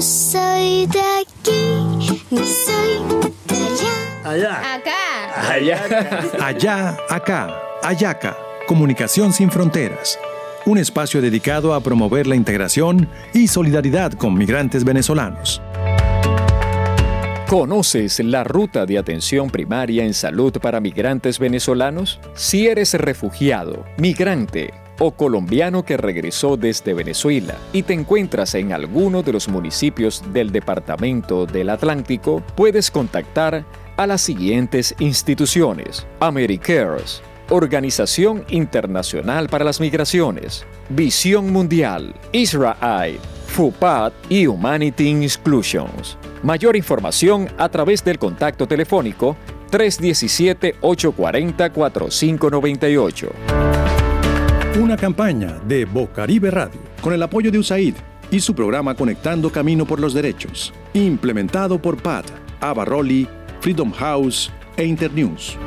No soy de aquí, ni soy de allá. Allá. Acá. Allá. Allá, acá, Ayaca, Comunicación sin Fronteras. Un espacio dedicado a promover la integración y solidaridad con migrantes venezolanos. ¿Conoces la ruta de atención primaria en salud para migrantes venezolanos? Si eres refugiado, migrante o colombiano que regresó desde Venezuela y te encuentras en alguno de los municipios del Departamento del Atlántico, puedes contactar a las siguientes instituciones. AmeriCares, Organización Internacional para las Migraciones, Visión Mundial, Israel, FUPAD y Humanity Exclusions. Mayor información a través del contacto telefónico 317-840-4598. Una campaña de Bocaribe Radio con el apoyo de USAID y su programa Conectando Camino por los Derechos, implementado por PAD, Abarroli, Freedom House e Internews.